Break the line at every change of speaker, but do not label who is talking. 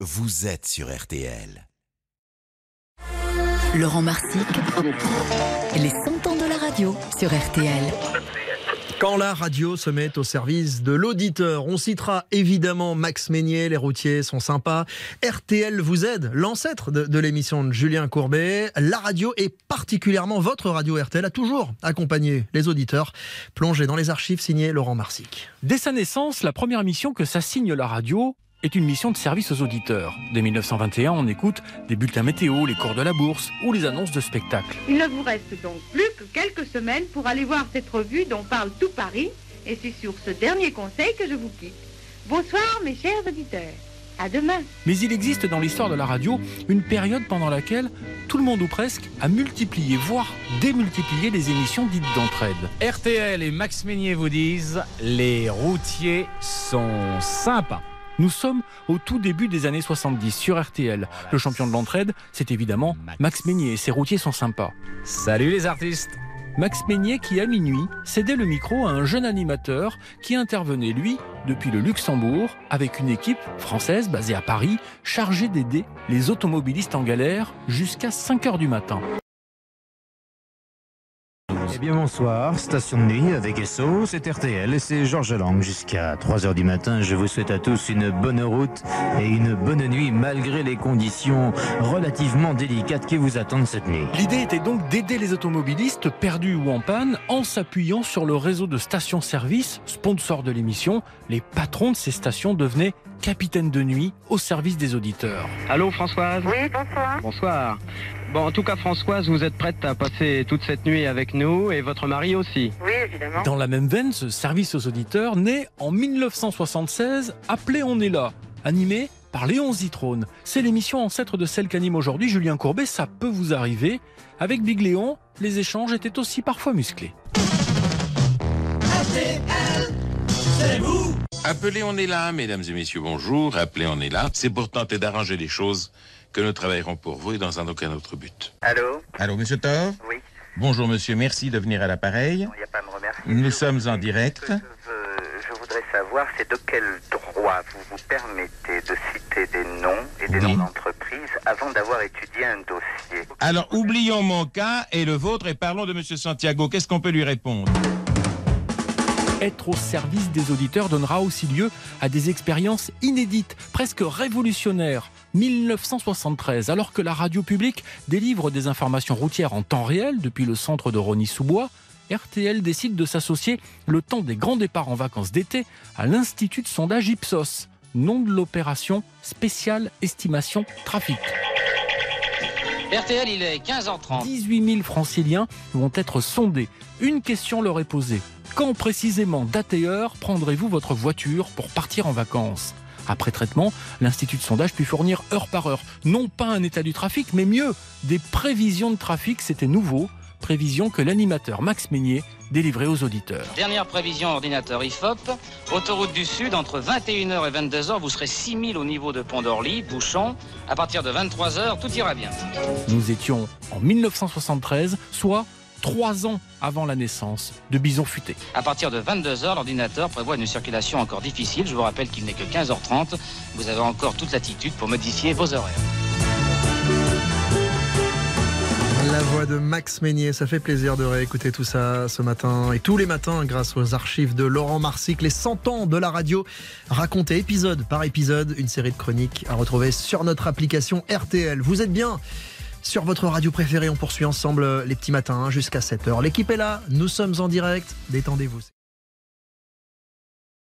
vous êtes sur RTL.
Laurent Marsic, les 100 ans de la radio sur RTL.
Quand la radio se met au service de l'auditeur, on citera évidemment Max Meignier, les routiers sont sympas. RTL vous aide, l'ancêtre de, de l'émission de Julien Courbet. La radio et particulièrement votre radio RTL a toujours accompagné les auditeurs. Plongé dans les archives signées Laurent Marsic.
Dès sa naissance, la première mission que s'assigne la radio est une mission de service aux auditeurs. Dès 1921, on écoute des bulletins météo, les cours de la bourse ou les annonces de spectacles.
Il ne vous reste donc plus que quelques semaines pour aller voir cette revue dont parle tout Paris, et c'est sur ce dernier conseil que je vous quitte. Bonsoir mes chers auditeurs. À demain.
Mais il existe dans l'histoire de la radio une période pendant laquelle tout le monde ou presque a multiplié, voire démultiplié les émissions dites d'entraide.
RTL et Max Meignier vous disent les routiers sont sympas.
Nous sommes au tout début des années 70 sur RTL. Le champion de l'entraide, c'est évidemment Max Meignier et ses routiers sont sympas.
Salut les artistes
Max Meignier qui, à minuit, cédait le micro à un jeune animateur qui intervenait, lui, depuis le Luxembourg, avec une équipe française basée à Paris, chargée d'aider les automobilistes en galère jusqu'à 5 heures du matin.
Eh bien bonsoir, station de nuit avec SO, c'est RTL et c'est Georges Lang. Jusqu'à 3h du matin, je vous souhaite à tous une bonne route et une bonne nuit malgré les conditions relativement délicates qui vous attendent cette nuit.
L'idée était donc d'aider les automobilistes perdus ou en panne en s'appuyant sur le réseau de stations-service, sponsor de l'émission. Les patrons de ces stations devenaient capitaines de nuit au service des auditeurs.
Allô Françoise?
Oui, bonsoir.
Bonsoir. Bon, en tout cas Françoise, vous êtes prête à passer toute cette nuit avec nous et votre mari aussi.
Oui, évidemment.
Dans la même veine, ce service aux auditeurs naît en 1976, appelé On est là, animé par Léon Zitrone. C'est l'émission ancêtre de celle qu'anime aujourd'hui Julien Courbet, ça peut vous arriver. Avec Big Léon, les échanges étaient aussi parfois musclés.
Appelez, on est là, mesdames et messieurs, bonjour. Appelez, on est là. C'est pour tenter d'arranger les choses que nous travaillerons pour vous et dans un aucun autre but.
Allô
Allô, monsieur Thor
Oui.
Bonjour, monsieur. Merci de venir à l'appareil.
Il n'y a pas à me remercier.
Nous
Je-
sommes en direct.
Je, veux- je voudrais savoir, c'est de quel droit vous vous permettez de citer des noms et des
Oui.
noms d'entreprises avant d'avoir étudié un dossier?
Alors, oublions mon cas et le vôtre et parlons de monsieur Santiago. Qu'est-ce qu'on peut lui répondre?
Être au service des auditeurs donnera aussi lieu à des expériences inédites, presque révolutionnaires. 1973, alors que la radio publique délivre des informations routières en temps réel depuis le centre de Rony-sous-Bois, RTL décide de s'associer le temps des grands départs en vacances d'été à l'Institut de sondage Ipsos, nom de l'opération spéciale estimation trafic.
RTL, il est 15h30.
18 000 franciliens vont être sondés. Une question leur est posée. Quand précisément, date et heure, prendrez-vous votre voiture pour partir en vacances? Après traitement, l'Institut de sondage peut fournir heure par heure, non pas un état du trafic, mais mieux, des prévisions de trafic, c'était nouveau, prévisions que l'animateur Max Meignier délivrait aux auditeurs.
Dernière prévision ordinateur IFOP. Autoroute du Sud, entre 21h et 22h, vous serez 6000 au niveau de Pont d'Orly, bouchon. À partir de 23h, tout ira bien.
Nous étions en 1973, soit trois ans avant la naissance de Bison Futé.
À partir de 22h, l'ordinateur prévoit une circulation encore difficile. Je vous rappelle qu'il n'est que 15h30. Vous avez encore toute latitude pour modifier vos horaires.
De Max Meignier, ça fait plaisir de réécouter tout ça ce matin et tous les matins grâce aux archives de Laurent Marsic, les 100 ans de la radio, racontés épisode par épisode, une série de chroniques à retrouver sur notre application RTL. Vous êtes bien sur votre radio préférée, on poursuit ensemble les petits matins hein, jusqu'à 7h. L'équipe est là, nous sommes en direct, détendez-vous.